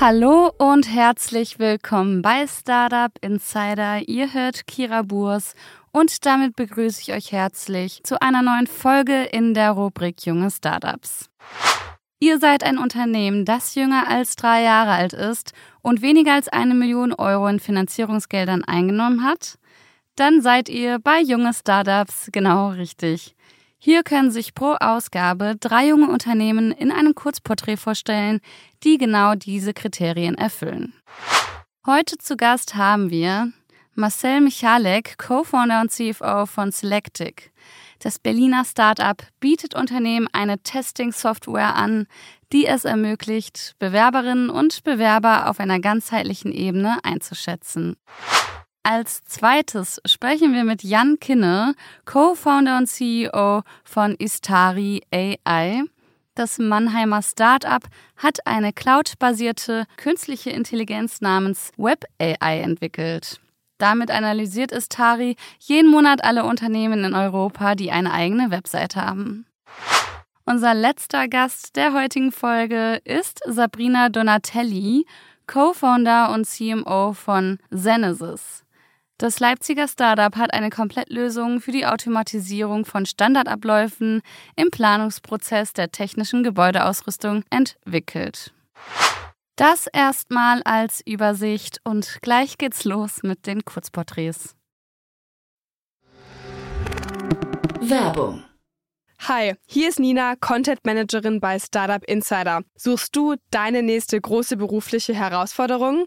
Hallo und herzlich willkommen bei Startup Insider. Ihr hört Kira Burs und damit begrüße ich euch herzlich zu einer neuen Folge in der Rubrik Junge Startups. Ihr seid ein Unternehmen, das jünger als drei Jahre alt ist und weniger als eine Million Euro in Finanzierungsgeldern eingenommen hat? Dann seid ihr bei Junge Startups genau richtig. Hier können sich pro Ausgabe drei junge Unternehmen in einem Kurzporträt vorstellen, die genau diese Kriterien erfüllen. Heute zu Gast haben wir Marcel Michalek, Co-Founder und CFO von Selectic. Das Berliner Startup bietet Unternehmen eine Testing-Software an, die es ermöglicht, Bewerberinnen und Bewerber auf einer ganzheitlichen Ebene einzuschätzen. Als zweites sprechen wir mit Jan Kinne, Co-Founder und CEO von Istari AI. Das Mannheimer Startup hat eine cloud-basierte künstliche Intelligenz namens Web AI entwickelt. Damit analysiert Istari jeden Monat alle Unternehmen in Europa, die eine eigene Webseite haben. Unser letzter Gast der heutigen Folge ist Sabrina Donatelli, Co-Founder und CMO von Zenesis. Das Leipziger Startup hat eine Komplettlösung für die Automatisierung von Standardabläufen im Planungsprozess der technischen Gebäudeausrüstung entwickelt. Das erstmal als Übersicht und gleich geht's los mit den Kurzporträts. Werbung. Hi, hier ist Nina, Content Managerin bei Startup Insider. Suchst du deine nächste große berufliche Herausforderung?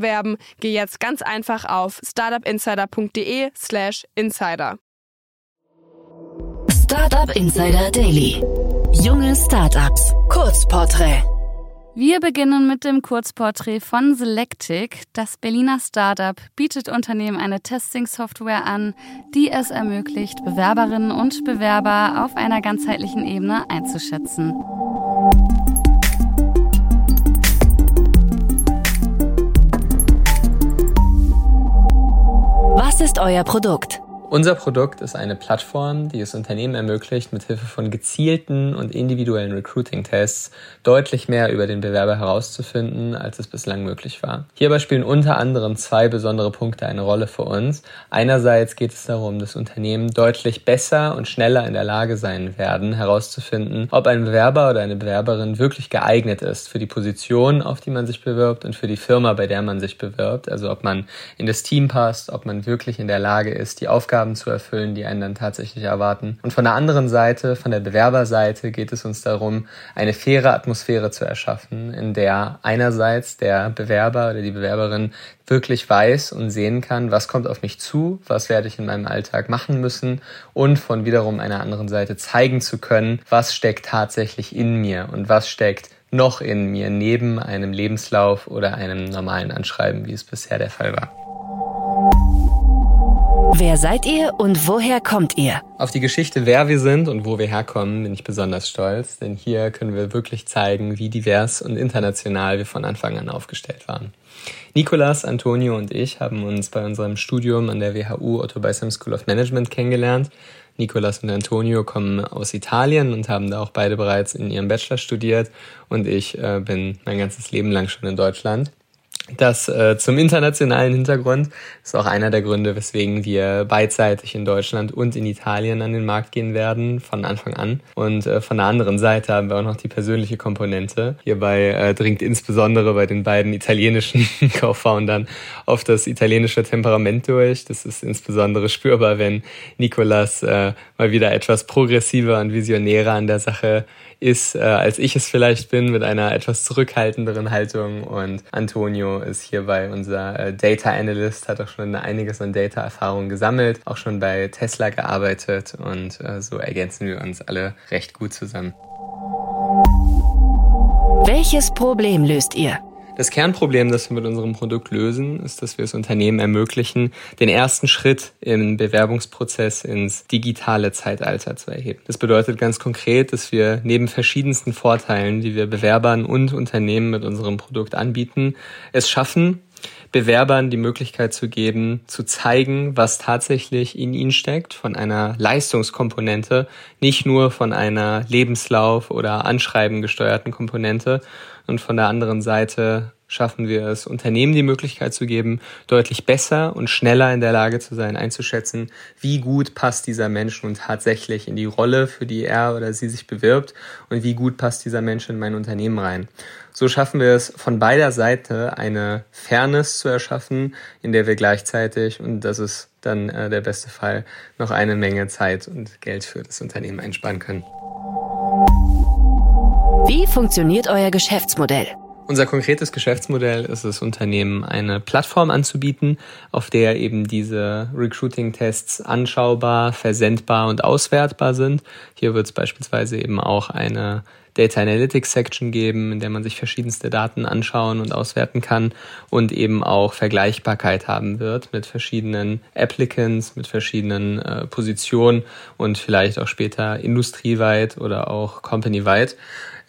bewerben, geh jetzt ganz einfach auf startupinsider.de/slash insider. Startup Insider Daily. Junge Startups. Kurzporträt. Wir beginnen mit dem Kurzporträt von Selectic. Das Berliner Startup bietet Unternehmen eine Testing-Software an, die es ermöglicht, Bewerberinnen und Bewerber auf einer ganzheitlichen Ebene einzuschätzen. Was ist euer Produkt? Unser Produkt ist eine Plattform, die es Unternehmen ermöglicht, mit Hilfe von gezielten und individuellen Recruiting-Tests deutlich mehr über den Bewerber herauszufinden, als es bislang möglich war. Hierbei spielen unter anderem zwei besondere Punkte eine Rolle für uns. Einerseits geht es darum, dass Unternehmen deutlich besser und schneller in der Lage sein werden, herauszufinden, ob ein Bewerber oder eine Bewerberin wirklich geeignet ist für die Position, auf die man sich bewirbt und für die Firma, bei der man sich bewirbt. Also ob man in das Team passt, ob man wirklich in der Lage ist, die Aufgaben zu erfüllen, die einen dann tatsächlich erwarten. Und von der anderen Seite, von der Bewerberseite, geht es uns darum, eine faire Atmosphäre zu erschaffen, in der einerseits der Bewerber oder die Bewerberin wirklich weiß und sehen kann, was kommt auf mich zu, was werde ich in meinem Alltag machen müssen und von wiederum einer anderen Seite zeigen zu können, was steckt tatsächlich in mir und was steckt noch in mir neben einem Lebenslauf oder einem normalen Anschreiben, wie es bisher der Fall war. Wer seid ihr und woher kommt ihr? Auf die Geschichte, wer wir sind und wo wir herkommen, bin ich besonders stolz, denn hier können wir wirklich zeigen, wie divers und international wir von Anfang an aufgestellt waren. Nicolas, Antonio und ich haben uns bei unserem Studium an der WHU Otto Beisheim School of Management kennengelernt. Nicolas und Antonio kommen aus Italien und haben da auch beide bereits in ihrem Bachelor studiert und ich äh, bin mein ganzes Leben lang schon in Deutschland. Das äh, zum internationalen Hintergrund ist auch einer der Gründe, weswegen wir beidseitig in Deutschland und in Italien an den Markt gehen werden, von Anfang an. Und äh, von der anderen Seite haben wir auch noch die persönliche Komponente. Hierbei äh, dringt insbesondere bei den beiden italienischen Co-Foundern auf das italienische Temperament durch. Das ist insbesondere spürbar, wenn Nicolas äh, mal wieder etwas progressiver und visionärer an der Sache ist, äh, als ich es vielleicht bin, mit einer etwas zurückhaltenderen Haltung. Und Antonio ist hierbei unser äh, Data Analyst, hat auch schon einiges an Data-Erfahrung gesammelt, auch schon bei Tesla gearbeitet und äh, so ergänzen wir uns alle recht gut zusammen. Welches Problem löst ihr? Das Kernproblem, das wir mit unserem Produkt lösen, ist, dass wir es Unternehmen ermöglichen, den ersten Schritt im Bewerbungsprozess ins digitale Zeitalter zu erheben. Das bedeutet ganz konkret, dass wir neben verschiedensten Vorteilen, die wir Bewerbern und Unternehmen mit unserem Produkt anbieten, es schaffen, Bewerbern die Möglichkeit zu geben, zu zeigen, was tatsächlich in ihnen steckt, von einer Leistungskomponente, nicht nur von einer Lebenslauf- oder Anschreiben gesteuerten Komponente. Und von der anderen Seite schaffen wir es, Unternehmen die Möglichkeit zu geben, deutlich besser und schneller in der Lage zu sein, einzuschätzen, wie gut passt dieser Mensch nun tatsächlich in die Rolle, für die er oder sie sich bewirbt und wie gut passt dieser Mensch in mein Unternehmen rein. So schaffen wir es von beider Seite eine Fairness zu erschaffen, in der wir gleichzeitig, und das ist dann äh, der beste Fall, noch eine Menge Zeit und Geld für das Unternehmen einsparen können. Wie funktioniert euer Geschäftsmodell? Unser konkretes Geschäftsmodell ist es, Unternehmen eine Plattform anzubieten, auf der eben diese Recruiting-Tests anschaubar, versendbar und auswertbar sind. Hier wird es beispielsweise eben auch eine Data Analytics Section geben, in der man sich verschiedenste Daten anschauen und auswerten kann und eben auch Vergleichbarkeit haben wird mit verschiedenen Applicants, mit verschiedenen äh, Positionen und vielleicht auch später industrieweit oder auch companyweit.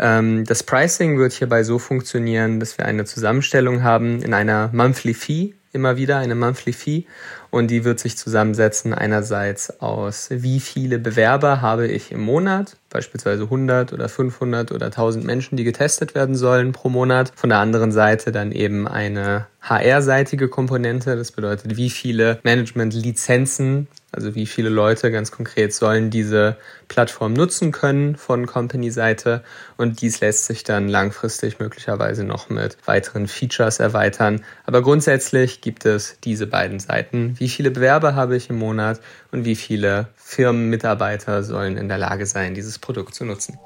Ähm, das Pricing wird hierbei so funktionieren, dass wir eine Zusammenstellung haben in einer Monthly Fee, immer wieder eine Monthly Fee und die wird sich zusammensetzen einerseits aus, wie viele Bewerber habe ich im Monat, beispielsweise 100 oder 500 oder 1000 Menschen, die getestet werden sollen pro Monat. Von der anderen Seite dann eben eine HR-seitige Komponente, das bedeutet, wie viele Management-Lizenzen also wie viele Leute ganz konkret sollen diese Plattform nutzen können von Company-Seite. Und dies lässt sich dann langfristig möglicherweise noch mit weiteren Features erweitern. Aber grundsätzlich gibt es diese beiden Seiten. Wie viele Bewerber habe ich im Monat und wie viele Firmenmitarbeiter sollen in der Lage sein, dieses Produkt zu nutzen.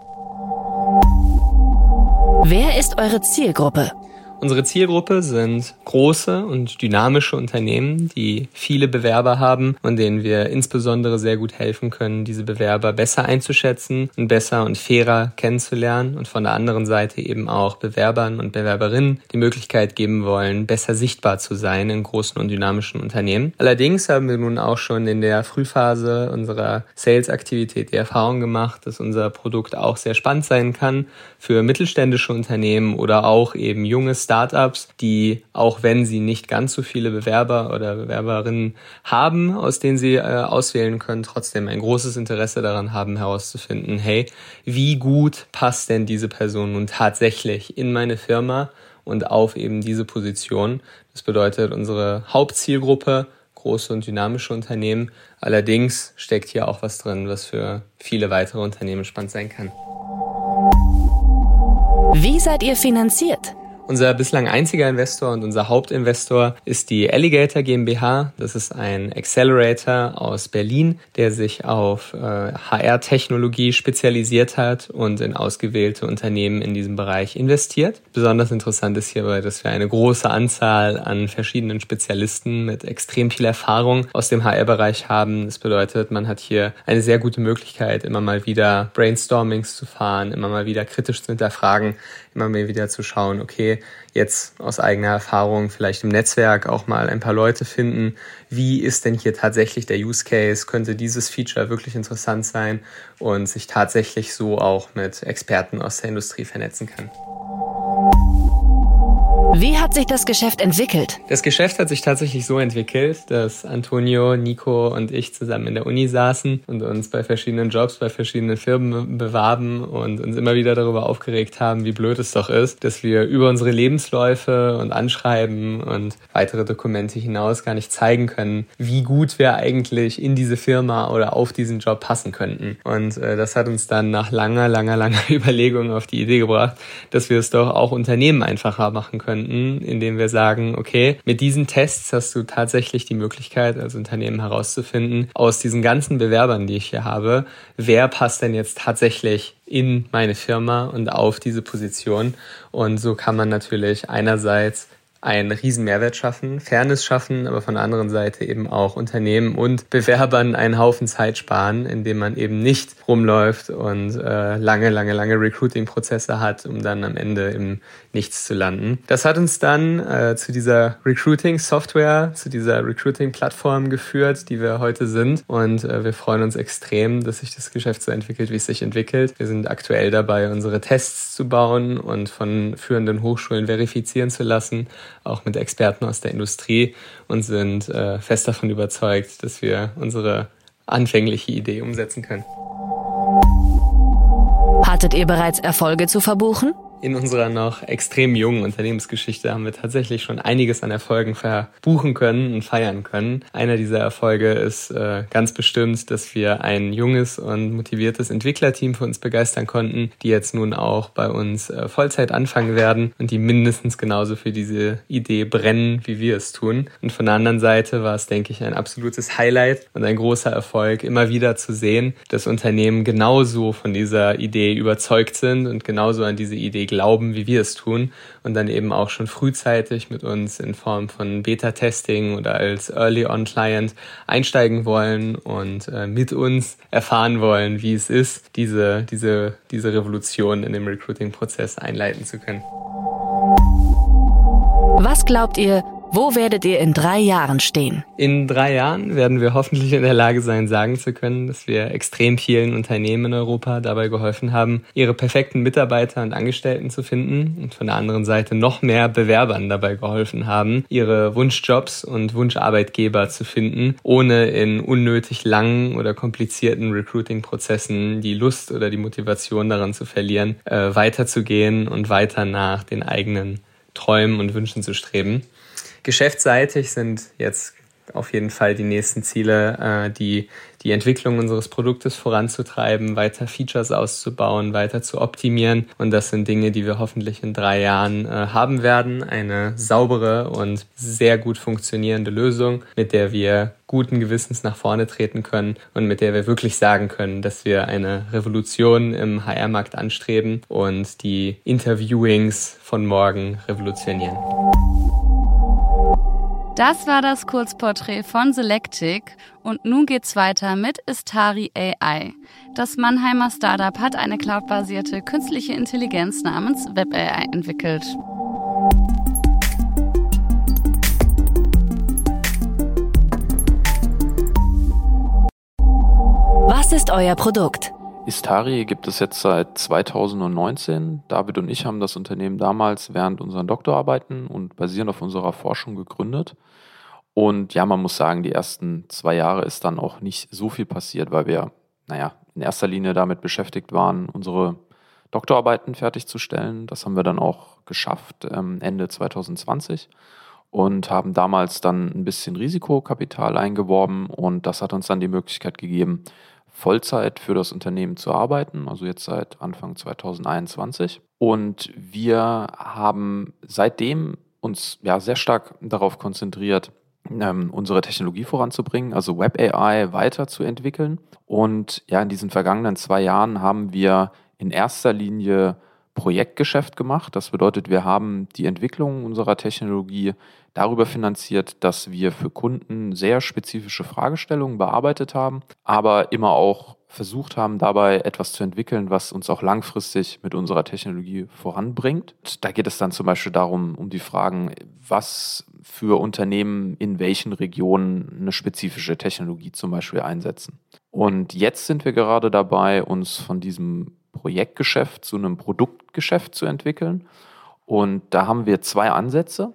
Wer ist eure Zielgruppe? Unsere Zielgruppe sind große und dynamische Unternehmen, die viele Bewerber haben und denen wir insbesondere sehr gut helfen können, diese Bewerber besser einzuschätzen und besser und fairer kennenzulernen und von der anderen Seite eben auch Bewerbern und Bewerberinnen die Möglichkeit geben wollen, besser sichtbar zu sein in großen und dynamischen Unternehmen. Allerdings haben wir nun auch schon in der Frühphase unserer Sales-Aktivität die Erfahrung gemacht, dass unser Produkt auch sehr spannend sein kann für mittelständische Unternehmen oder auch eben junges Startups, die auch wenn sie nicht ganz so viele Bewerber oder Bewerberinnen haben, aus denen sie äh, auswählen können, trotzdem ein großes Interesse daran haben herauszufinden, hey, wie gut passt denn diese Person nun tatsächlich in meine Firma und auf eben diese Position. Das bedeutet, unsere Hauptzielgruppe große und dynamische Unternehmen. Allerdings steckt hier auch was drin, was für viele weitere Unternehmen spannend sein kann. Wie seid ihr finanziert? Unser bislang einziger Investor und unser Hauptinvestor ist die Alligator GmbH. Das ist ein Accelerator aus Berlin, der sich auf äh, HR-Technologie spezialisiert hat und in ausgewählte Unternehmen in diesem Bereich investiert. Besonders interessant ist hierbei, dass wir eine große Anzahl an verschiedenen Spezialisten mit extrem viel Erfahrung aus dem HR-Bereich haben. Das bedeutet, man hat hier eine sehr gute Möglichkeit, immer mal wieder Brainstormings zu fahren, immer mal wieder kritisch zu hinterfragen, immer mal wieder zu schauen, okay, jetzt aus eigener Erfahrung vielleicht im Netzwerk auch mal ein paar Leute finden, wie ist denn hier tatsächlich der Use Case, könnte dieses Feature wirklich interessant sein und sich tatsächlich so auch mit Experten aus der Industrie vernetzen kann. Wie hat sich das Geschäft entwickelt? Das Geschäft hat sich tatsächlich so entwickelt, dass Antonio, Nico und ich zusammen in der Uni saßen und uns bei verschiedenen Jobs, bei verschiedenen Firmen bewarben und uns immer wieder darüber aufgeregt haben, wie blöd es doch ist, dass wir über unsere Lebensläufe und Anschreiben und weitere Dokumente hinaus gar nicht zeigen können, wie gut wir eigentlich in diese Firma oder auf diesen Job passen könnten. Und äh, das hat uns dann nach langer, langer, langer Überlegung auf die Idee gebracht, dass wir es doch auch Unternehmen einfacher machen können könnten, indem wir sagen, okay, mit diesen Tests hast du tatsächlich die Möglichkeit, als Unternehmen herauszufinden, aus diesen ganzen Bewerbern, die ich hier habe, wer passt denn jetzt tatsächlich in meine Firma und auf diese Position. Und so kann man natürlich einerseits einen riesen Mehrwert schaffen, Fairness schaffen, aber von der anderen Seite eben auch Unternehmen und Bewerbern einen Haufen Zeit sparen, indem man eben nicht rumläuft und äh, lange, lange, lange Recruiting-Prozesse hat, um dann am Ende im Nichts zu landen. Das hat uns dann äh, zu dieser Recruiting-Software, zu dieser Recruiting-Plattform geführt, die wir heute sind und äh, wir freuen uns extrem, dass sich das Geschäft so entwickelt, wie es sich entwickelt. Wir sind aktuell dabei, unsere Tests zu bauen und von führenden Hochschulen verifizieren zu lassen auch mit Experten aus der Industrie und sind äh, fest davon überzeugt, dass wir unsere anfängliche Idee umsetzen können. Hattet ihr bereits Erfolge zu verbuchen? In unserer noch extrem jungen Unternehmensgeschichte haben wir tatsächlich schon einiges an Erfolgen verbuchen können und feiern können. Einer dieser Erfolge ist äh, ganz bestimmt, dass wir ein junges und motiviertes Entwicklerteam für uns begeistern konnten, die jetzt nun auch bei uns äh, Vollzeit anfangen werden und die mindestens genauso für diese Idee brennen, wie wir es tun. Und von der anderen Seite war es, denke ich, ein absolutes Highlight und ein großer Erfolg, immer wieder zu sehen, dass Unternehmen genauso von dieser Idee überzeugt sind und genauso an diese Idee glauben, wie wir es tun und dann eben auch schon frühzeitig mit uns in Form von Beta-Testing oder als Early-on-Client einsteigen wollen und äh, mit uns erfahren wollen, wie es ist, diese, diese, diese Revolution in dem Recruiting-Prozess einleiten zu können. Was glaubt ihr, wo werdet ihr in drei Jahren stehen? In drei Jahren werden wir hoffentlich in der Lage sein, sagen zu können, dass wir extrem vielen Unternehmen in Europa dabei geholfen haben, ihre perfekten Mitarbeiter und Angestellten zu finden und von der anderen Seite noch mehr Bewerbern dabei geholfen haben, ihre Wunschjobs und Wunscharbeitgeber zu finden, ohne in unnötig langen oder komplizierten Recruiting-Prozessen die Lust oder die Motivation daran zu verlieren, äh, weiterzugehen und weiter nach den eigenen Träumen und Wünschen zu streben. Geschäftsseitig sind jetzt auf jeden Fall die nächsten Ziele, äh, die, die Entwicklung unseres Produktes voranzutreiben, weiter Features auszubauen, weiter zu optimieren. Und das sind Dinge, die wir hoffentlich in drei Jahren äh, haben werden. Eine saubere und sehr gut funktionierende Lösung, mit der wir guten Gewissens nach vorne treten können und mit der wir wirklich sagen können, dass wir eine Revolution im HR-Markt anstreben und die Interviewings von morgen revolutionieren. Das war das Kurzporträt von Selectic und nun geht's weiter mit Istari AI. Das Mannheimer Startup hat eine cloudbasierte künstliche Intelligenz namens Web AI entwickelt. Was ist euer Produkt? Istari gibt es jetzt seit 2019. David und ich haben das Unternehmen damals während unseren Doktorarbeiten und basierend auf unserer Forschung gegründet. Und ja, man muss sagen, die ersten zwei Jahre ist dann auch nicht so viel passiert, weil wir, naja, in erster Linie damit beschäftigt waren, unsere Doktorarbeiten fertigzustellen. Das haben wir dann auch geschafft ähm, Ende 2020 und haben damals dann ein bisschen Risikokapital eingeworben und das hat uns dann die Möglichkeit gegeben, Vollzeit für das Unternehmen zu arbeiten, also jetzt seit Anfang 2021. Und wir haben seitdem uns ja sehr stark darauf konzentriert, ähm, unsere Technologie voranzubringen, also Web AI weiterzuentwickeln. Und ja, in diesen vergangenen zwei Jahren haben wir in erster Linie Projektgeschäft gemacht. Das bedeutet, wir haben die Entwicklung unserer Technologie darüber finanziert, dass wir für Kunden sehr spezifische Fragestellungen bearbeitet haben, aber immer auch versucht haben, dabei etwas zu entwickeln, was uns auch langfristig mit unserer Technologie voranbringt. Da geht es dann zum Beispiel darum, um die Fragen, was für Unternehmen in welchen Regionen eine spezifische Technologie zum Beispiel einsetzen. Und jetzt sind wir gerade dabei, uns von diesem Projektgeschäft zu einem Produktgeschäft zu entwickeln. Und da haben wir zwei Ansätze.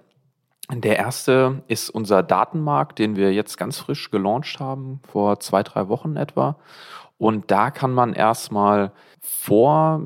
Der erste ist unser Datenmarkt, den wir jetzt ganz frisch gelauncht haben, vor zwei, drei Wochen etwa. Und da kann man erstmal vor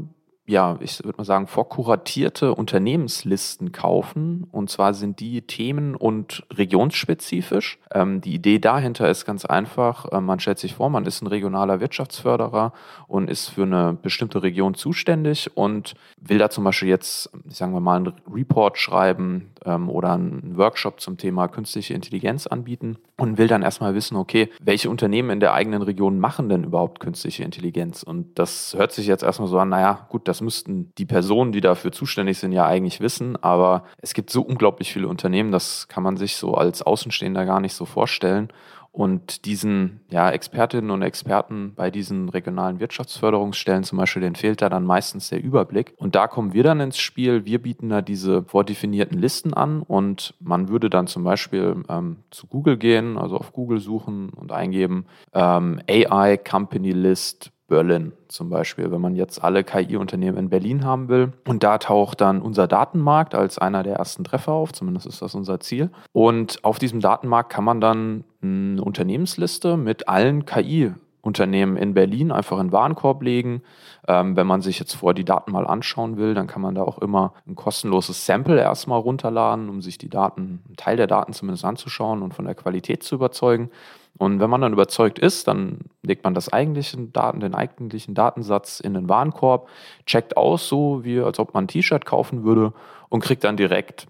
ja, ich würde mal sagen, vorkuratierte Unternehmenslisten kaufen. Und zwar sind die themen- und regionsspezifisch. Ähm, die Idee dahinter ist ganz einfach. Äh, man stellt sich vor, man ist ein regionaler Wirtschaftsförderer und ist für eine bestimmte Region zuständig und will da zum Beispiel jetzt, sagen wir mal, einen Report schreiben ähm, oder einen Workshop zum Thema künstliche Intelligenz anbieten und will dann erstmal wissen, okay, welche Unternehmen in der eigenen Region machen denn überhaupt künstliche Intelligenz? Und das hört sich jetzt erstmal so an, naja, gut, das das müssten die Personen, die dafür zuständig sind, ja eigentlich wissen. Aber es gibt so unglaublich viele Unternehmen, das kann man sich so als Außenstehender gar nicht so vorstellen. Und diesen ja, Expertinnen und Experten bei diesen regionalen Wirtschaftsförderungsstellen zum Beispiel, denen fehlt da dann meistens der Überblick. Und da kommen wir dann ins Spiel. Wir bieten da diese vordefinierten Listen an und man würde dann zum Beispiel ähm, zu Google gehen, also auf Google suchen und eingeben ähm, AI Company List Berlin zum Beispiel, wenn man jetzt alle KI-Unternehmen in Berlin haben will. Und da taucht dann unser Datenmarkt als einer der ersten Treffer auf, zumindest ist das unser Ziel. Und auf diesem Datenmarkt kann man dann eine Unternehmensliste mit allen KI Unternehmen in Berlin einfach in Warenkorb legen. Ähm, wenn man sich jetzt vor die Daten mal anschauen will, dann kann man da auch immer ein kostenloses Sample erstmal runterladen, um sich die Daten, einen Teil der Daten zumindest anzuschauen und von der Qualität zu überzeugen. Und wenn man dann überzeugt ist, dann legt man das eigentliche Daten, den eigentlichen Datensatz in den Warenkorb, checkt aus, so wie als ob man ein T-Shirt kaufen würde und kriegt dann direkt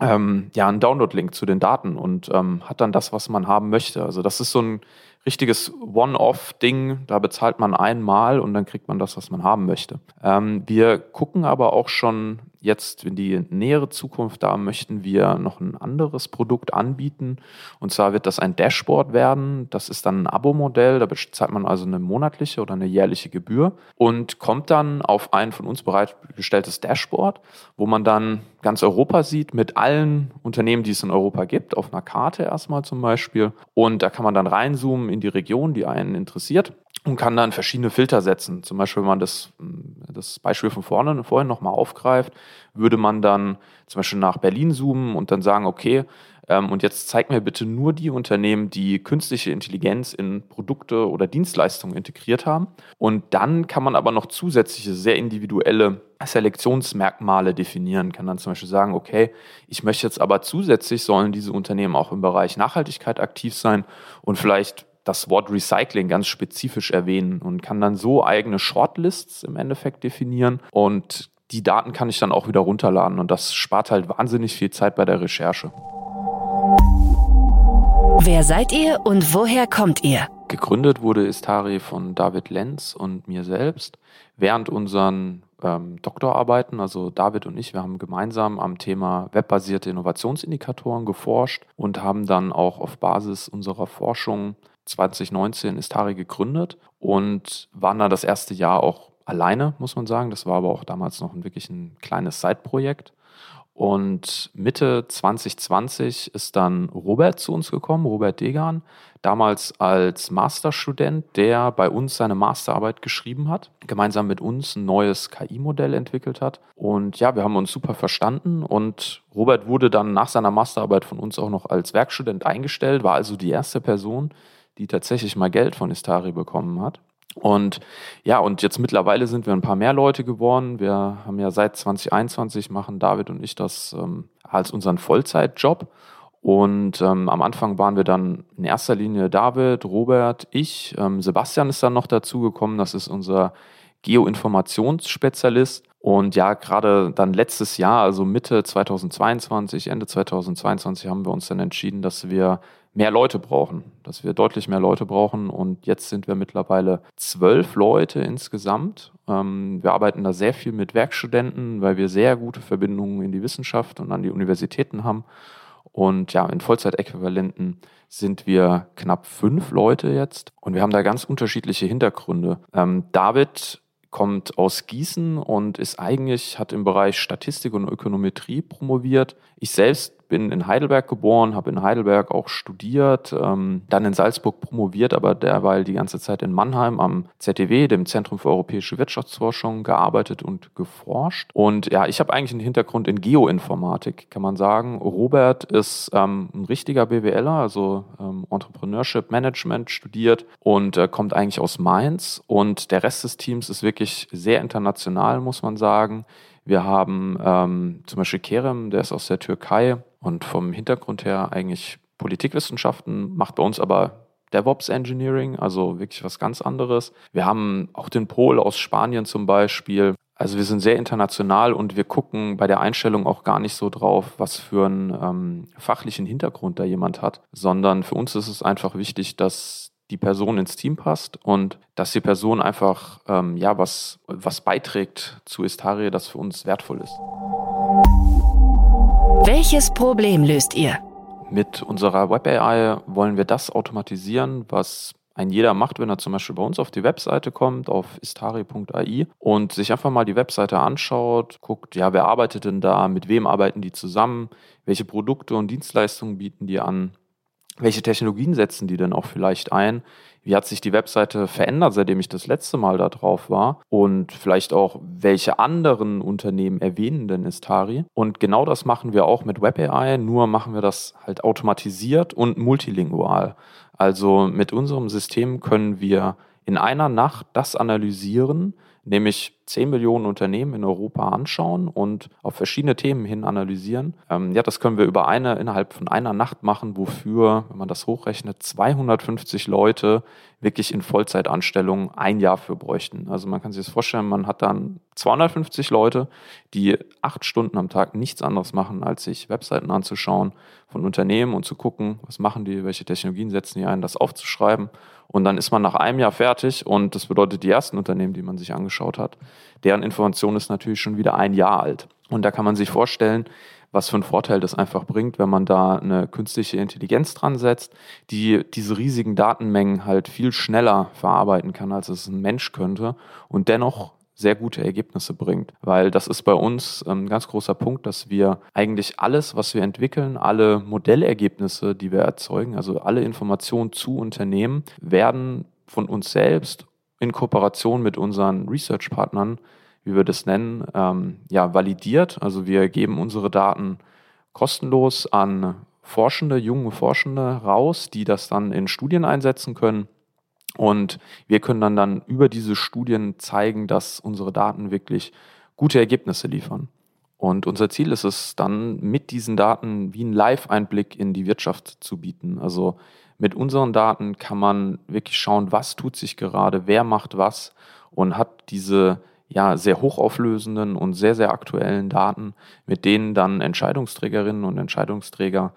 ähm, ja, einen Download-Link zu den Daten und ähm, hat dann das, was man haben möchte. Also das ist so ein richtiges One-Off-Ding. Da bezahlt man einmal und dann kriegt man das, was man haben möchte. Ähm, wir gucken aber auch schon jetzt in die nähere Zukunft, da möchten wir noch ein anderes Produkt anbieten. Und zwar wird das ein Dashboard werden. Das ist dann ein Abo-Modell. Da bezahlt man also eine monatliche oder eine jährliche Gebühr und kommt dann auf ein von uns bereitgestelltes Dashboard, wo man dann ganz Europa sieht mit allen Unternehmen, die es in Europa gibt, auf einer Karte erstmal zum Beispiel. Und da kann man dann reinzoomen in die Region, die einen interessiert und kann dann verschiedene Filter setzen. Zum Beispiel, wenn man das, das Beispiel von vorne, vorhin nochmal aufgreift, würde man dann zum Beispiel nach Berlin zoomen und dann sagen, okay, ähm, und jetzt zeig mir bitte nur die Unternehmen, die künstliche Intelligenz in Produkte oder Dienstleistungen integriert haben. Und dann kann man aber noch zusätzliche, sehr individuelle Selektionsmerkmale definieren, kann dann zum Beispiel sagen, okay, ich möchte jetzt aber zusätzlich sollen diese Unternehmen auch im Bereich Nachhaltigkeit aktiv sein und vielleicht das Wort Recycling ganz spezifisch erwähnen und kann dann so eigene Shortlists im Endeffekt definieren und die Daten kann ich dann auch wieder runterladen und das spart halt wahnsinnig viel Zeit bei der Recherche. Wer seid ihr und woher kommt ihr? Gegründet wurde Istari von David Lenz und mir selbst während unseren ähm, Doktorarbeiten. Also David und ich, wir haben gemeinsam am Thema webbasierte Innovationsindikatoren geforscht und haben dann auch auf Basis unserer Forschung 2019 ist Tari gegründet und waren dann das erste Jahr auch alleine, muss man sagen. Das war aber auch damals noch ein, wirklich ein kleines Side-Projekt. Und Mitte 2020 ist dann Robert zu uns gekommen, Robert Degan, damals als Masterstudent, der bei uns seine Masterarbeit geschrieben hat, gemeinsam mit uns ein neues KI-Modell entwickelt hat. Und ja, wir haben uns super verstanden und Robert wurde dann nach seiner Masterarbeit von uns auch noch als Werkstudent eingestellt, war also die erste Person, die tatsächlich mal Geld von Istari bekommen hat. Und ja, und jetzt mittlerweile sind wir ein paar mehr Leute geworden. Wir haben ja seit 2021 machen David und ich das ähm, als unseren Vollzeitjob. Und ähm, am Anfang waren wir dann in erster Linie David, Robert, ich. Ähm, Sebastian ist dann noch dazugekommen. Das ist unser Geoinformationsspezialist. Und ja, gerade dann letztes Jahr, also Mitte 2022, Ende 2022, haben wir uns dann entschieden, dass wir mehr Leute brauchen, dass wir deutlich mehr Leute brauchen. Und jetzt sind wir mittlerweile zwölf Leute insgesamt. Ähm, wir arbeiten da sehr viel mit Werkstudenten, weil wir sehr gute Verbindungen in die Wissenschaft und an die Universitäten haben. Und ja, in Vollzeitäquivalenten sind wir knapp fünf Leute jetzt. Und wir haben da ganz unterschiedliche Hintergründe. Ähm, David kommt aus Gießen und ist eigentlich, hat im Bereich Statistik und Ökonometrie promoviert. Ich selbst bin in Heidelberg geboren, habe in Heidelberg auch studiert, ähm, dann in Salzburg promoviert, aber derweil die ganze Zeit in Mannheim am ZDW, dem Zentrum für europäische Wirtschaftsforschung, gearbeitet und geforscht. Und ja, ich habe eigentlich einen Hintergrund in Geoinformatik, kann man sagen. Robert ist ähm, ein richtiger BWLer, also ähm, Entrepreneurship Management studiert und äh, kommt eigentlich aus Mainz. Und der Rest des Teams ist wirklich sehr international, muss man sagen. Wir haben ähm, zum Beispiel Kerem, der ist aus der Türkei und vom Hintergrund her eigentlich Politikwissenschaften, macht bei uns aber DevOps Engineering, also wirklich was ganz anderes. Wir haben auch den Pol aus Spanien zum Beispiel. Also wir sind sehr international und wir gucken bei der Einstellung auch gar nicht so drauf, was für einen ähm, fachlichen Hintergrund da jemand hat, sondern für uns ist es einfach wichtig, dass die Person ins Team passt und dass die Person einfach ähm, ja was, was beiträgt zu Istarie, das für uns wertvoll ist. Welches Problem löst ihr? Mit unserer Web AI wollen wir das automatisieren, was ein jeder macht, wenn er zum Beispiel bei uns auf die Webseite kommt, auf istari.ai und sich einfach mal die Webseite anschaut, guckt, ja, wer arbeitet denn da, mit wem arbeiten die zusammen, welche Produkte und Dienstleistungen bieten die an welche Technologien setzen die denn auch vielleicht ein? Wie hat sich die Webseite verändert, seitdem ich das letzte Mal da drauf war? Und vielleicht auch, welche anderen Unternehmen erwähnen denn Istari? Und genau das machen wir auch mit Web AI, nur machen wir das halt automatisiert und multilingual. Also mit unserem System können wir in einer Nacht das analysieren, nämlich 10 Millionen Unternehmen in Europa anschauen und auf verschiedene Themen hin analysieren. Ähm, ja, das können wir über eine, innerhalb von einer Nacht machen, wofür, wenn man das hochrechnet, 250 Leute wirklich in Vollzeitanstellungen ein Jahr für bräuchten. Also man kann sich das vorstellen, man hat dann 250 Leute, die acht Stunden am Tag nichts anderes machen, als sich Webseiten anzuschauen von Unternehmen und zu gucken, was machen die, welche Technologien setzen die ein, das aufzuschreiben. Und dann ist man nach einem Jahr fertig und das bedeutet, die ersten Unternehmen, die man sich angeschaut hat, deren Information ist natürlich schon wieder ein Jahr alt. Und da kann man sich vorstellen, was für einen Vorteil das einfach bringt, wenn man da eine künstliche Intelligenz dran setzt, die diese riesigen Datenmengen halt viel schneller verarbeiten kann, als es ein Mensch könnte und dennoch sehr gute Ergebnisse bringt. Weil das ist bei uns ein ganz großer Punkt, dass wir eigentlich alles, was wir entwickeln, alle Modellergebnisse, die wir erzeugen, also alle Informationen zu Unternehmen, werden von uns selbst in Kooperation mit unseren Research-Partnern, wie wir das nennen, ähm, ja, validiert. Also wir geben unsere Daten kostenlos an Forschende, junge Forschende raus, die das dann in Studien einsetzen können. Und wir können dann, dann über diese Studien zeigen, dass unsere Daten wirklich gute Ergebnisse liefern. Und unser Ziel ist es dann, mit diesen Daten wie einen Live-Einblick in die Wirtschaft zu bieten. Also mit unseren Daten kann man wirklich schauen, was tut sich gerade, wer macht was und hat diese ja sehr hochauflösenden und sehr, sehr aktuellen Daten, mit denen dann Entscheidungsträgerinnen und Entscheidungsträger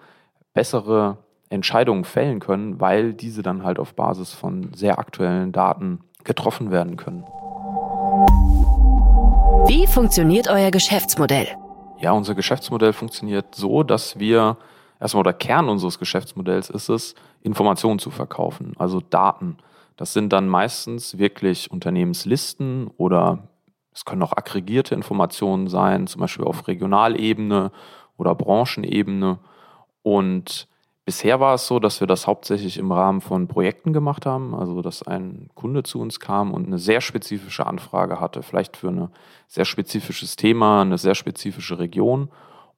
bessere Entscheidungen fällen können, weil diese dann halt auf Basis von sehr aktuellen Daten getroffen werden können. Wie funktioniert euer Geschäftsmodell? Ja, unser Geschäftsmodell funktioniert so, dass wir erstmal der Kern unseres Geschäftsmodells ist es, Informationen zu verkaufen, also Daten. Das sind dann meistens wirklich Unternehmenslisten oder es können auch aggregierte Informationen sein, zum Beispiel auf Regionalebene oder Branchenebene. Und bisher war es so, dass wir das hauptsächlich im Rahmen von Projekten gemacht haben, also dass ein Kunde zu uns kam und eine sehr spezifische Anfrage hatte, vielleicht für ein sehr spezifisches Thema, eine sehr spezifische Region.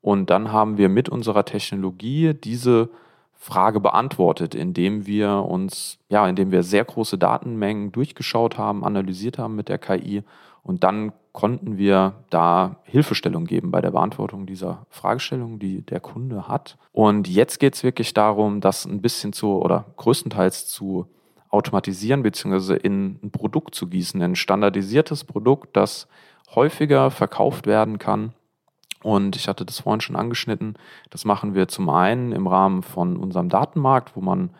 Und dann haben wir mit unserer Technologie diese Frage beantwortet, indem wir uns, ja, indem wir sehr große Datenmengen durchgeschaut haben, analysiert haben mit der KI und dann konnten wir da Hilfestellung geben bei der Beantwortung dieser Fragestellung, die der Kunde hat. Und jetzt geht es wirklich darum, das ein bisschen zu oder größtenteils zu automatisieren bzw. in ein Produkt zu gießen, ein standardisiertes Produkt, das häufiger verkauft werden kann und ich hatte das vorhin schon angeschnitten. Das machen wir zum einen im Rahmen von unserem Datenmarkt, wo man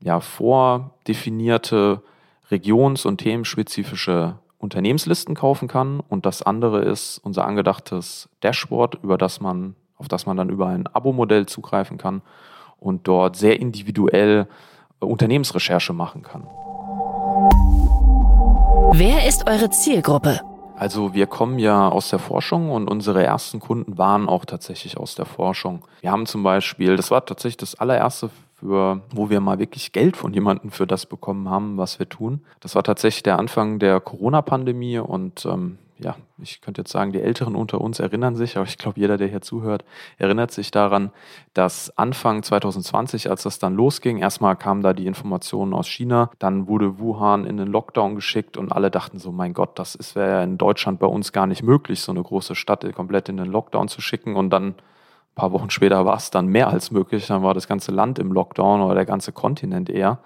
ja vordefinierte regions- und themenspezifische Unternehmenslisten kaufen kann. Und das andere ist unser angedachtes Dashboard, über das man, auf das man dann über ein Abo-Modell zugreifen kann und dort sehr individuell Unternehmensrecherche machen kann. Wer ist eure Zielgruppe? Also wir kommen ja aus der Forschung und unsere ersten Kunden waren auch tatsächlich aus der Forschung. Wir haben zum Beispiel, das war tatsächlich das allererste für, wo wir mal wirklich Geld von jemandem für das bekommen haben, was wir tun. Das war tatsächlich der Anfang der Corona-Pandemie und ähm, ja, ich könnte jetzt sagen, die Älteren unter uns erinnern sich, aber ich glaube, jeder, der hier zuhört, erinnert sich daran, dass Anfang 2020, als das dann losging, erstmal kamen da die Informationen aus China, dann wurde Wuhan in den Lockdown geschickt und alle dachten so, mein Gott, das wäre ja in Deutschland bei uns gar nicht möglich, so eine große Stadt komplett in den Lockdown zu schicken und dann paar Wochen später war es dann mehr als möglich, dann war das ganze Land im Lockdown oder der ganze Kontinent eher.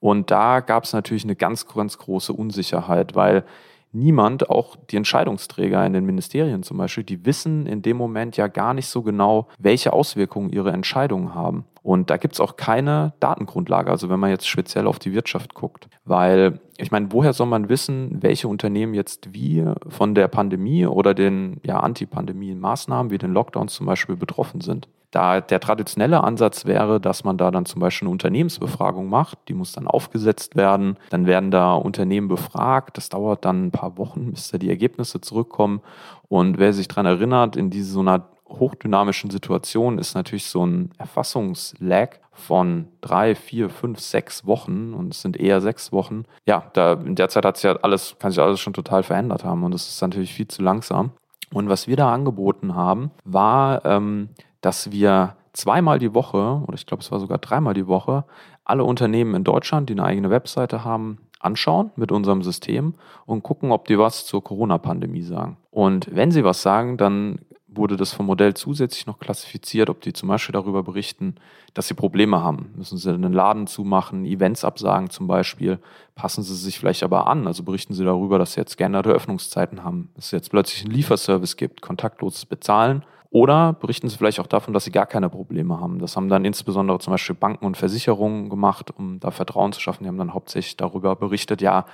Und da gab es natürlich eine ganz, ganz große Unsicherheit, weil niemand, auch die Entscheidungsträger in den Ministerien zum Beispiel, die wissen in dem Moment ja gar nicht so genau, welche Auswirkungen ihre Entscheidungen haben. Und da gibt es auch keine Datengrundlage, also wenn man jetzt speziell auf die Wirtschaft guckt. Weil, ich meine, woher soll man wissen, welche Unternehmen jetzt wie von der Pandemie oder den ja, Anti-Pandemie-Maßnahmen wie den Lockdowns zum Beispiel betroffen sind? Da der traditionelle Ansatz wäre, dass man da dann zum Beispiel eine Unternehmensbefragung macht, die muss dann aufgesetzt werden, dann werden da Unternehmen befragt, das dauert dann ein paar Wochen, bis da die Ergebnisse zurückkommen und wer sich daran erinnert, in diese so einer hochdynamischen Situation ist natürlich so ein Erfassungslag von drei, vier, fünf, sechs Wochen und es sind eher sechs Wochen. Ja, da in der Zeit hat sich ja alles, kann sich alles schon total verändert haben und es ist natürlich viel zu langsam. Und was wir da angeboten haben, war ähm, dass wir zweimal die Woche, oder ich glaube, es war sogar dreimal die Woche, alle Unternehmen in Deutschland, die eine eigene Webseite haben, anschauen mit unserem System und gucken, ob die was zur Corona-Pandemie sagen. Und wenn sie was sagen, dann wurde das vom Modell zusätzlich noch klassifiziert, ob die zum Beispiel darüber berichten, dass sie Probleme haben. Müssen sie einen Laden zumachen, Events absagen zum Beispiel, passen sie sich vielleicht aber an. Also berichten sie darüber, dass sie jetzt geänderte Öffnungszeiten haben, dass es jetzt plötzlich einen Lieferservice gibt, kontaktloses Bezahlen oder berichten Sie vielleicht auch davon, dass Sie gar keine Probleme haben. Das haben dann insbesondere zum Beispiel Banken und Versicherungen gemacht, um da Vertrauen zu schaffen. Die haben dann hauptsächlich darüber berichtet, ja,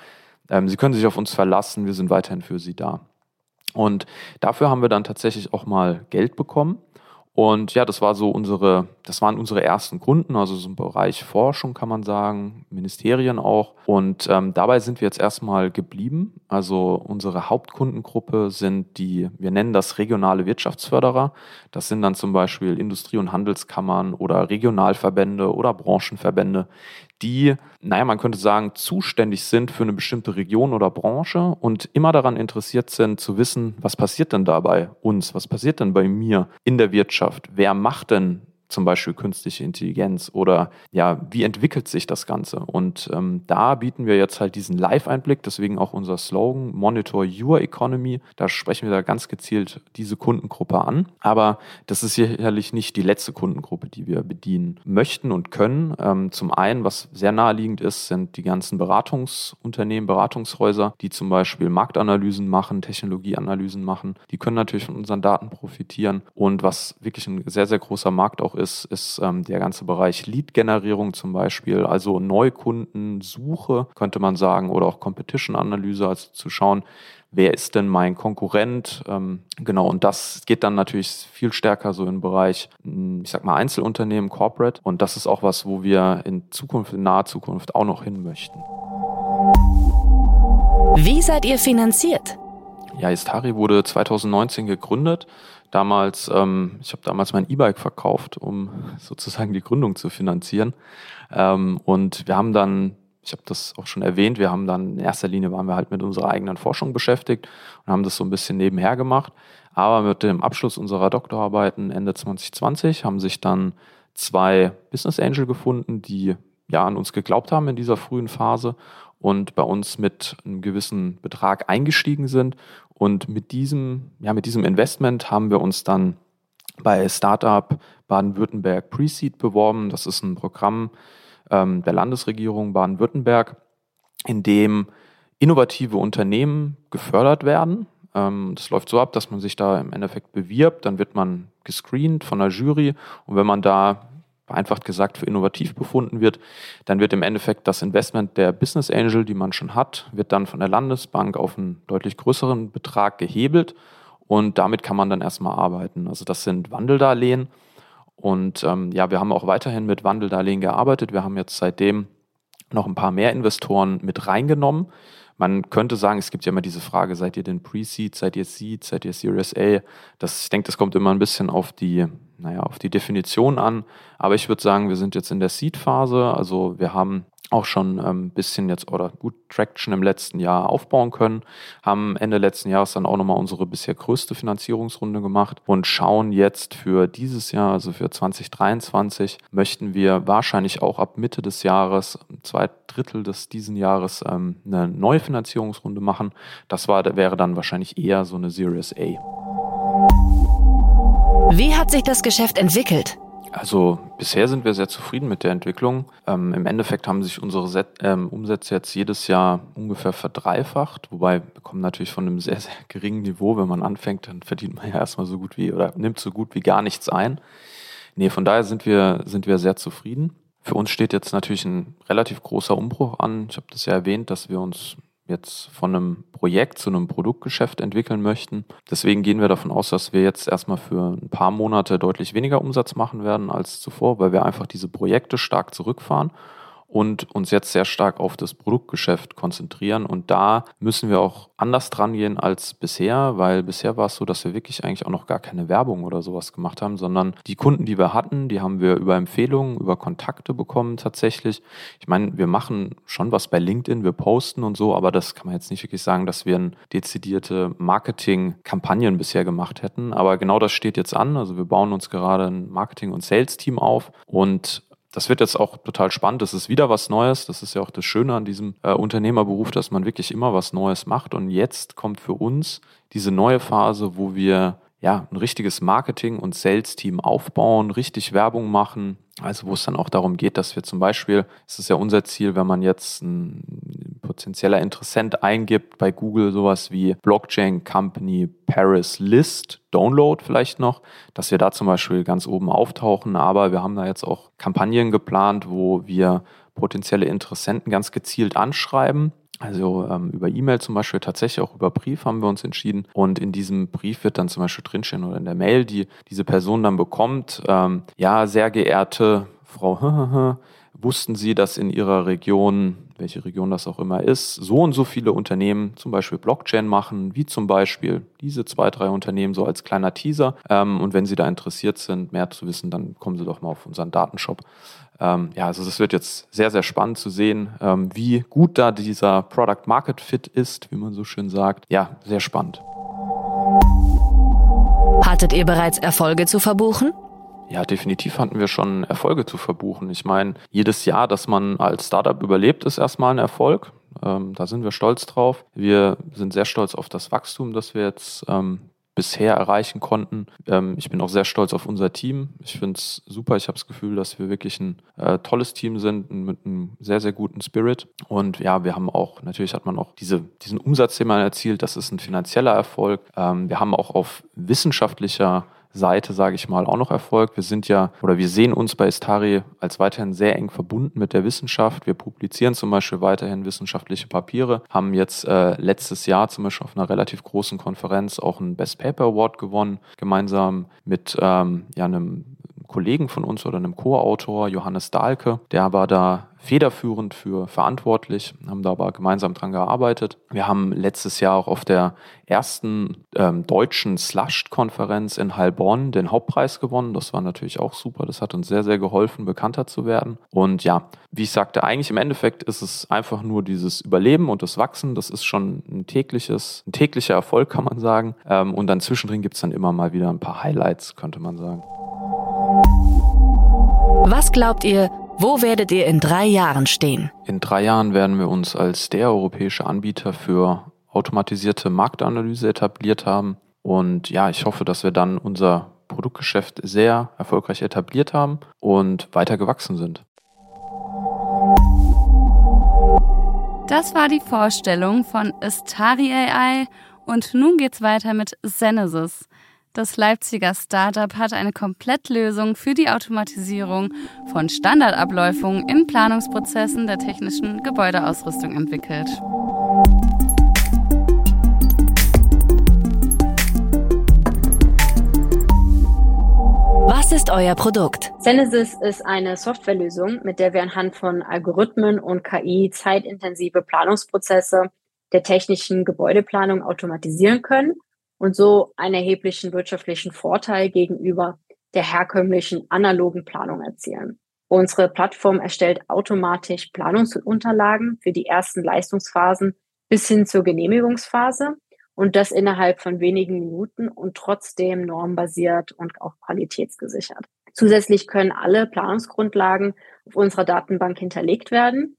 ähm, Sie können sich auf uns verlassen, wir sind weiterhin für Sie da. Und dafür haben wir dann tatsächlich auch mal Geld bekommen. Und ja, das war so unsere, das waren unsere ersten Kunden, also so im Bereich Forschung kann man sagen, Ministerien auch. Und ähm, dabei sind wir jetzt erstmal geblieben. Also unsere Hauptkundengruppe sind die, wir nennen das regionale Wirtschaftsförderer. Das sind dann zum Beispiel Industrie- und Handelskammern oder Regionalverbände oder Branchenverbände, die, naja, man könnte sagen, zuständig sind für eine bestimmte Region oder Branche und immer daran interessiert sind zu wissen, was passiert denn da bei uns, was passiert denn bei mir in der Wirtschaft, wer macht denn zum Beispiel künstliche Intelligenz oder ja, wie entwickelt sich das Ganze? Und ähm, da bieten wir jetzt halt diesen Live-Einblick, deswegen auch unser Slogan Monitor Your Economy. Da sprechen wir da ganz gezielt diese Kundengruppe an. Aber das ist sicherlich nicht die letzte Kundengruppe, die wir bedienen möchten und können. Ähm, zum einen, was sehr naheliegend ist, sind die ganzen Beratungsunternehmen, Beratungshäuser, die zum Beispiel Marktanalysen machen, Technologieanalysen machen. Die können natürlich von unseren Daten profitieren. Und was wirklich ein sehr, sehr großer Markt auch ist, ist ähm, der ganze Bereich Lead-Generierung zum Beispiel, also Neukundensuche, könnte man sagen, oder auch Competition-Analyse, also zu schauen, wer ist denn mein Konkurrent? Ähm, genau, und das geht dann natürlich viel stärker so im Bereich, hm, ich sag mal, Einzelunternehmen, Corporate. Und das ist auch was, wo wir in Zukunft, in naher Zukunft auch noch hin möchten. Wie seid ihr finanziert? Ja, Istari wurde 2019 gegründet damals, ähm, ich habe damals mein E-Bike verkauft, um sozusagen die Gründung zu finanzieren. Ähm, und wir haben dann, ich habe das auch schon erwähnt, wir haben dann in erster Linie waren wir halt mit unserer eigenen Forschung beschäftigt und haben das so ein bisschen nebenher gemacht. Aber mit dem Abschluss unserer Doktorarbeiten Ende 2020 haben sich dann zwei Business Angel gefunden, die ja an uns geglaubt haben in dieser frühen Phase und bei uns mit einem gewissen Betrag eingestiegen sind und mit diesem, ja, mit diesem Investment haben wir uns dann bei Startup Baden-Württemberg Pre-Seed beworben. Das ist ein Programm ähm, der Landesregierung Baden-Württemberg, in dem innovative Unternehmen gefördert werden. Ähm, das läuft so ab, dass man sich da im Endeffekt bewirbt, dann wird man gescreent von der Jury und wenn man da vereinfacht gesagt für innovativ befunden wird, dann wird im Endeffekt das Investment der Business Angel, die man schon hat, wird dann von der Landesbank auf einen deutlich größeren Betrag gehebelt und damit kann man dann erstmal arbeiten. Also das sind Wandeldarlehen und ähm, ja, wir haben auch weiterhin mit Wandeldarlehen gearbeitet. Wir haben jetzt seitdem noch ein paar mehr Investoren mit reingenommen Man könnte sagen, es gibt ja immer diese Frage, seid ihr denn Pre-Seed, seid ihr Seed, seid ihr Series A? Das, ich denke, das kommt immer ein bisschen auf die, naja, auf die Definition an. Aber ich würde sagen, wir sind jetzt in der Seed-Phase. Also wir haben auch schon ein ähm, bisschen jetzt oder gut Traction im letzten Jahr aufbauen können, haben Ende letzten Jahres dann auch nochmal unsere bisher größte Finanzierungsrunde gemacht und schauen jetzt für dieses Jahr, also für 2023, möchten wir wahrscheinlich auch ab Mitte des Jahres, zwei Drittel des diesen Jahres, ähm, eine neue Finanzierungsrunde machen. Das war, wäre dann wahrscheinlich eher so eine Series A. Wie hat sich das Geschäft entwickelt? Also bisher sind wir sehr zufrieden mit der Entwicklung. Ähm, Im Endeffekt haben sich unsere Set, ähm, Umsätze jetzt jedes Jahr ungefähr verdreifacht, wobei wir kommen natürlich von einem sehr, sehr geringen Niveau. Wenn man anfängt, dann verdient man ja erstmal so gut wie oder nimmt so gut wie gar nichts ein. Nee, von daher sind wir, sind wir sehr zufrieden. Für uns steht jetzt natürlich ein relativ großer Umbruch an. Ich habe das ja erwähnt, dass wir uns jetzt von einem Projekt zu einem Produktgeschäft entwickeln möchten. Deswegen gehen wir davon aus, dass wir jetzt erstmal für ein paar Monate deutlich weniger Umsatz machen werden als zuvor, weil wir einfach diese Projekte stark zurückfahren und uns jetzt sehr stark auf das Produktgeschäft konzentrieren. Und da müssen wir auch anders dran gehen als bisher, weil bisher war es so, dass wir wirklich eigentlich auch noch gar keine Werbung oder sowas gemacht haben, sondern die Kunden, die wir hatten, die haben wir über Empfehlungen, über Kontakte bekommen tatsächlich. Ich meine, wir machen schon was bei LinkedIn, wir posten und so, aber das kann man jetzt nicht wirklich sagen, dass wir ein dezidierte Marketing-Kampagnen bisher gemacht hätten. Aber genau das steht jetzt an. Also wir bauen uns gerade ein Marketing- und Sales-Team auf und das wird jetzt auch total spannend. Das ist wieder was Neues. Das ist ja auch das Schöne an diesem äh, Unternehmerberuf, dass man wirklich immer was Neues macht. Und jetzt kommt für uns diese neue Phase, wo wir ja ein richtiges Marketing- und Sales-Team aufbauen, richtig Werbung machen. Also wo es dann auch darum geht, dass wir zum Beispiel, es ist ja unser Ziel, wenn man jetzt ein potenzieller Interessent eingibt bei Google sowas wie Blockchain Company Paris List, Download vielleicht noch, dass wir da zum Beispiel ganz oben auftauchen. Aber wir haben da jetzt auch Kampagnen geplant, wo wir potenzielle Interessenten ganz gezielt anschreiben. Also ähm, über E-Mail zum Beispiel, tatsächlich auch über Brief haben wir uns entschieden. Und in diesem Brief wird dann zum Beispiel drinstehen oder in der Mail, die diese Person dann bekommt, ähm, ja, sehr geehrte Frau, wussten Sie, dass in Ihrer Region welche Region das auch immer ist, so und so viele Unternehmen zum Beispiel Blockchain machen, wie zum Beispiel diese zwei, drei Unternehmen so als kleiner Teaser. Ähm, und wenn Sie da interessiert sind, mehr zu wissen, dann kommen Sie doch mal auf unseren Datenshop. Ähm, ja, also es wird jetzt sehr, sehr spannend zu sehen, ähm, wie gut da dieser Product Market Fit ist, wie man so schön sagt. Ja, sehr spannend. Hattet ihr bereits Erfolge zu verbuchen? Ja, definitiv hatten wir schon Erfolge zu verbuchen. Ich meine, jedes Jahr, dass man als Startup überlebt, ist erstmal ein Erfolg. Ähm, da sind wir stolz drauf. Wir sind sehr stolz auf das Wachstum, das wir jetzt ähm, bisher erreichen konnten. Ähm, ich bin auch sehr stolz auf unser Team. Ich finde es super. Ich habe das Gefühl, dass wir wirklich ein äh, tolles Team sind mit einem sehr, sehr guten Spirit. Und ja, wir haben auch, natürlich hat man auch diese, diesen Umsatz, den man erzielt, das ist ein finanzieller Erfolg. Ähm, wir haben auch auf wissenschaftlicher Seite, sage ich mal, auch noch erfolgt. Wir sind ja oder wir sehen uns bei Istari als weiterhin sehr eng verbunden mit der Wissenschaft. Wir publizieren zum Beispiel weiterhin wissenschaftliche Papiere, haben jetzt äh, letztes Jahr zum Beispiel auf einer relativ großen Konferenz auch einen Best Paper Award gewonnen, gemeinsam mit ähm, ja, einem Kollegen von uns oder einem Co-Autor, Johannes Dahlke. Der war da federführend für verantwortlich, haben da aber gemeinsam dran gearbeitet. Wir haben letztes Jahr auch auf der ersten ähm, deutschen Slushed-Konferenz in Heilbronn den Hauptpreis gewonnen. Das war natürlich auch super. Das hat uns sehr, sehr geholfen, bekannter zu werden. Und ja, wie ich sagte, eigentlich im Endeffekt ist es einfach nur dieses Überleben und das Wachsen. Das ist schon ein tägliches, ein täglicher Erfolg, kann man sagen. Ähm, und dann zwischendrin gibt es dann immer mal wieder ein paar Highlights, könnte man sagen. Was glaubt ihr, wo werdet ihr in drei Jahren stehen? In drei Jahren werden wir uns als der europäische Anbieter für automatisierte Marktanalyse etabliert haben. Und ja, ich hoffe, dass wir dann unser Produktgeschäft sehr erfolgreich etabliert haben und weiter gewachsen sind. Das war die Vorstellung von Astari AI und nun geht's weiter mit Zenesis. Das Leipziger Startup hat eine Komplettlösung für die Automatisierung von Standardabläufen in Planungsprozessen der technischen Gebäudeausrüstung entwickelt. Was ist euer Produkt? Zenesis ist eine Softwarelösung, mit der wir anhand von Algorithmen und KI zeitintensive Planungsprozesse der technischen Gebäudeplanung automatisieren können und so einen erheblichen wirtschaftlichen Vorteil gegenüber der herkömmlichen analogen Planung erzielen. Unsere Plattform erstellt automatisch Planungsunterlagen für die ersten Leistungsphasen bis hin zur Genehmigungsphase und das innerhalb von wenigen Minuten und trotzdem normbasiert und auch qualitätsgesichert. Zusätzlich können alle Planungsgrundlagen auf unserer Datenbank hinterlegt werden,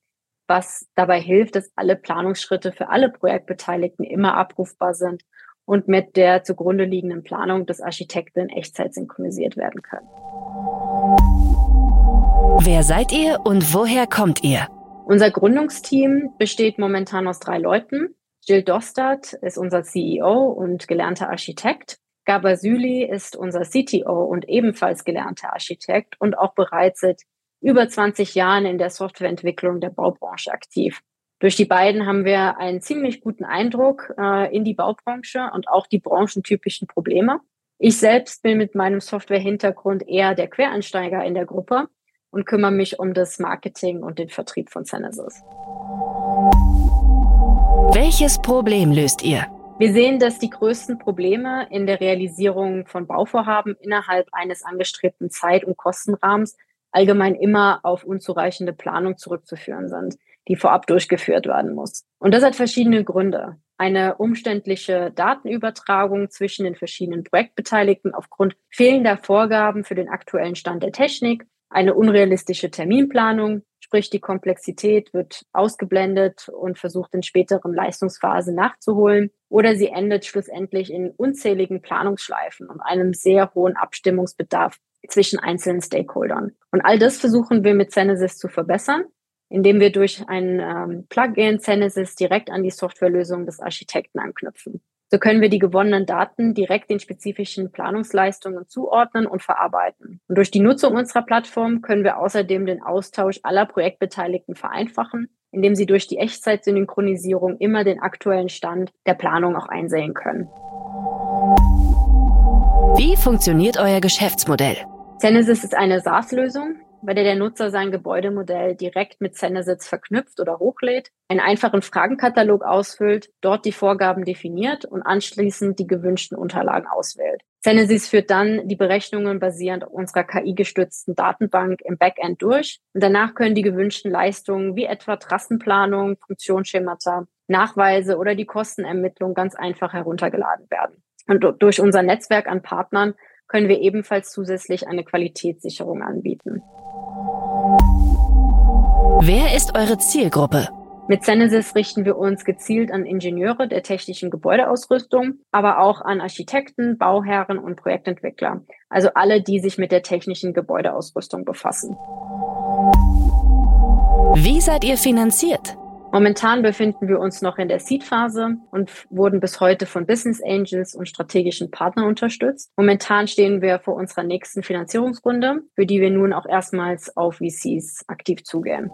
was dabei hilft, dass alle Planungsschritte für alle Projektbeteiligten immer abrufbar sind und mit der zugrunde liegenden Planung des Architekten in Echtzeit synchronisiert werden können. Wer seid ihr und woher kommt ihr? Unser Gründungsteam besteht momentan aus drei Leuten. Jill Dostert ist unser CEO und gelernter Architekt. Gabasüli ist unser CTO und ebenfalls gelernter Architekt und auch bereits seit über 20 Jahren in der Softwareentwicklung der Baubranche aktiv. Durch die beiden haben wir einen ziemlich guten Eindruck äh, in die Baubranche und auch die branchentypischen Probleme. Ich selbst bin mit meinem Software-Hintergrund eher der Quereinsteiger in der Gruppe und kümmere mich um das Marketing und den Vertrieb von Genesis. Welches Problem löst ihr? Wir sehen, dass die größten Probleme in der Realisierung von Bauvorhaben innerhalb eines angestrebten Zeit- und Kostenrahmens allgemein immer auf unzureichende Planung zurückzuführen sind, die vorab durchgeführt werden muss. Und das hat verschiedene Gründe. Eine umständliche Datenübertragung zwischen den verschiedenen Projektbeteiligten aufgrund fehlender Vorgaben für den aktuellen Stand der Technik, eine unrealistische Terminplanung, sprich die Komplexität wird ausgeblendet und versucht in späteren Leistungsphasen nachzuholen oder sie endet schlussendlich in unzähligen Planungsschleifen und einem sehr hohen Abstimmungsbedarf zwischen einzelnen Stakeholdern. Und all das versuchen wir mit Zenesis zu verbessern, indem wir durch ein ähm, Plugin Zenesis direkt an die Softwarelösung des Architekten anknüpfen. So können wir die gewonnenen Daten direkt den spezifischen Planungsleistungen zuordnen und verarbeiten. Und durch die Nutzung unserer Plattform können wir außerdem den Austausch aller Projektbeteiligten vereinfachen, indem sie durch die Echtzeitsynchronisierung immer den aktuellen Stand der Planung auch einsehen können. Wie funktioniert euer Geschäftsmodell? Genesis ist eine SaaS-Lösung, bei der der Nutzer sein Gebäudemodell direkt mit Zendersitz verknüpft oder hochlädt, einen einfachen Fragenkatalog ausfüllt, dort die Vorgaben definiert und anschließend die gewünschten Unterlagen auswählt. Zendersys führt dann die Berechnungen basierend auf unserer KI-gestützten Datenbank im Backend durch und danach können die gewünschten Leistungen wie etwa Trassenplanung, Funktionsschemata, Nachweise oder die Kostenermittlung ganz einfach heruntergeladen werden. Und durch unser Netzwerk an Partnern können wir ebenfalls zusätzlich eine Qualitätssicherung anbieten. Wer ist eure Zielgruppe? Mit Zenesis richten wir uns gezielt an Ingenieure der technischen Gebäudeausrüstung, aber auch an Architekten, Bauherren und Projektentwickler, also alle, die sich mit der technischen Gebäudeausrüstung befassen. Wie seid ihr finanziert? Momentan befinden wir uns noch in der Seed-Phase und wurden bis heute von Business Angels und strategischen Partnern unterstützt. Momentan stehen wir vor unserer nächsten Finanzierungsrunde, für die wir nun auch erstmals auf VCs aktiv zugehen.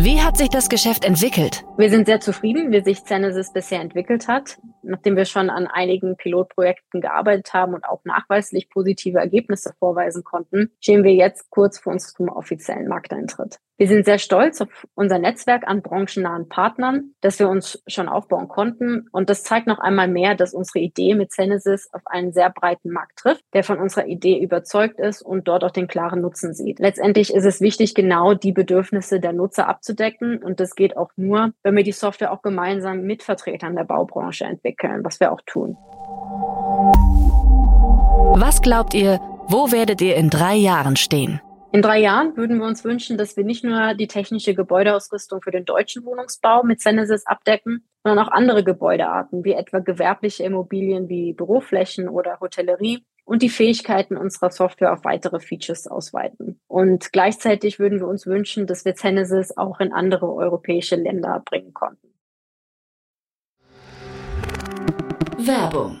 Wie hat sich das Geschäft entwickelt? Wir sind sehr zufrieden, wie sich Zenesis bisher entwickelt hat. Nachdem wir schon an einigen Pilotprojekten gearbeitet haben und auch nachweislich positive Ergebnisse vorweisen konnten, stehen wir jetzt kurz vor unserem offiziellen Markteintritt. Wir sind sehr stolz auf unser Netzwerk an branchennahen Partnern, das wir uns schon aufbauen konnten. Und das zeigt noch einmal mehr, dass unsere Idee mit Zenesis auf einen sehr breiten Markt trifft, der von unserer Idee überzeugt ist und dort auch den klaren Nutzen sieht. Letztendlich ist es wichtig, genau die Bedürfnisse der Nutzer abzudecken. Und das geht auch nur, wenn wir die Software auch gemeinsam mit Vertretern der Baubranche entwickeln, was wir auch tun. Was glaubt ihr, wo werdet ihr in drei Jahren stehen? In drei Jahren würden wir uns wünschen, dass wir nicht nur die technische Gebäudeausrüstung für den deutschen Wohnungsbau mit Genesis abdecken, sondern auch andere Gebäudearten, wie etwa gewerbliche Immobilien wie Büroflächen oder Hotellerie und die Fähigkeiten unserer Software auf weitere Features ausweiten. Und gleichzeitig würden wir uns wünschen, dass wir Genesis auch in andere europäische Länder bringen konnten. Werbung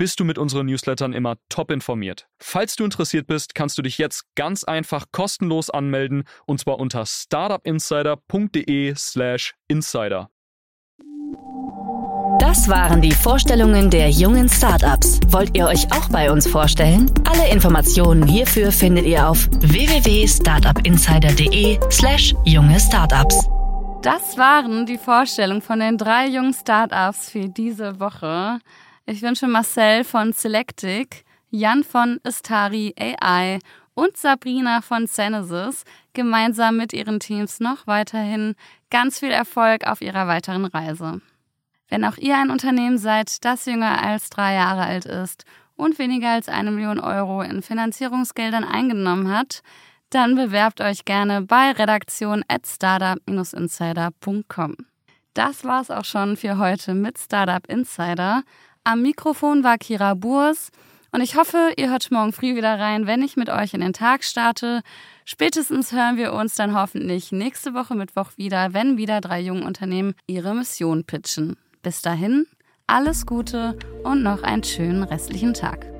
bist du mit unseren Newslettern immer top informiert. Falls du interessiert bist, kannst du dich jetzt ganz einfach kostenlos anmelden und zwar unter startupinsider.de/slash insider. Das waren die Vorstellungen der jungen Startups. Wollt ihr euch auch bei uns vorstellen? Alle Informationen hierfür findet ihr auf www.startupinsider.de/slash junge Startups. Das waren die Vorstellungen von den drei jungen Startups für diese Woche. Ich wünsche Marcel von Selectic, Jan von Istari AI und Sabrina von Genesis gemeinsam mit ihren Teams noch weiterhin ganz viel Erfolg auf ihrer weiteren Reise. Wenn auch ihr ein Unternehmen seid, das jünger als drei Jahre alt ist und weniger als eine Million Euro in Finanzierungsgeldern eingenommen hat, dann bewerbt euch gerne bei redaktion at startup-insider.com. Das war's auch schon für heute mit Startup Insider. Am Mikrofon war Kira Burs und ich hoffe, ihr hört morgen früh wieder rein, wenn ich mit euch in den Tag starte. Spätestens hören wir uns dann hoffentlich nächste Woche Mittwoch wieder, wenn wieder drei junge Unternehmen ihre Mission pitchen. Bis dahin, alles Gute und noch einen schönen restlichen Tag.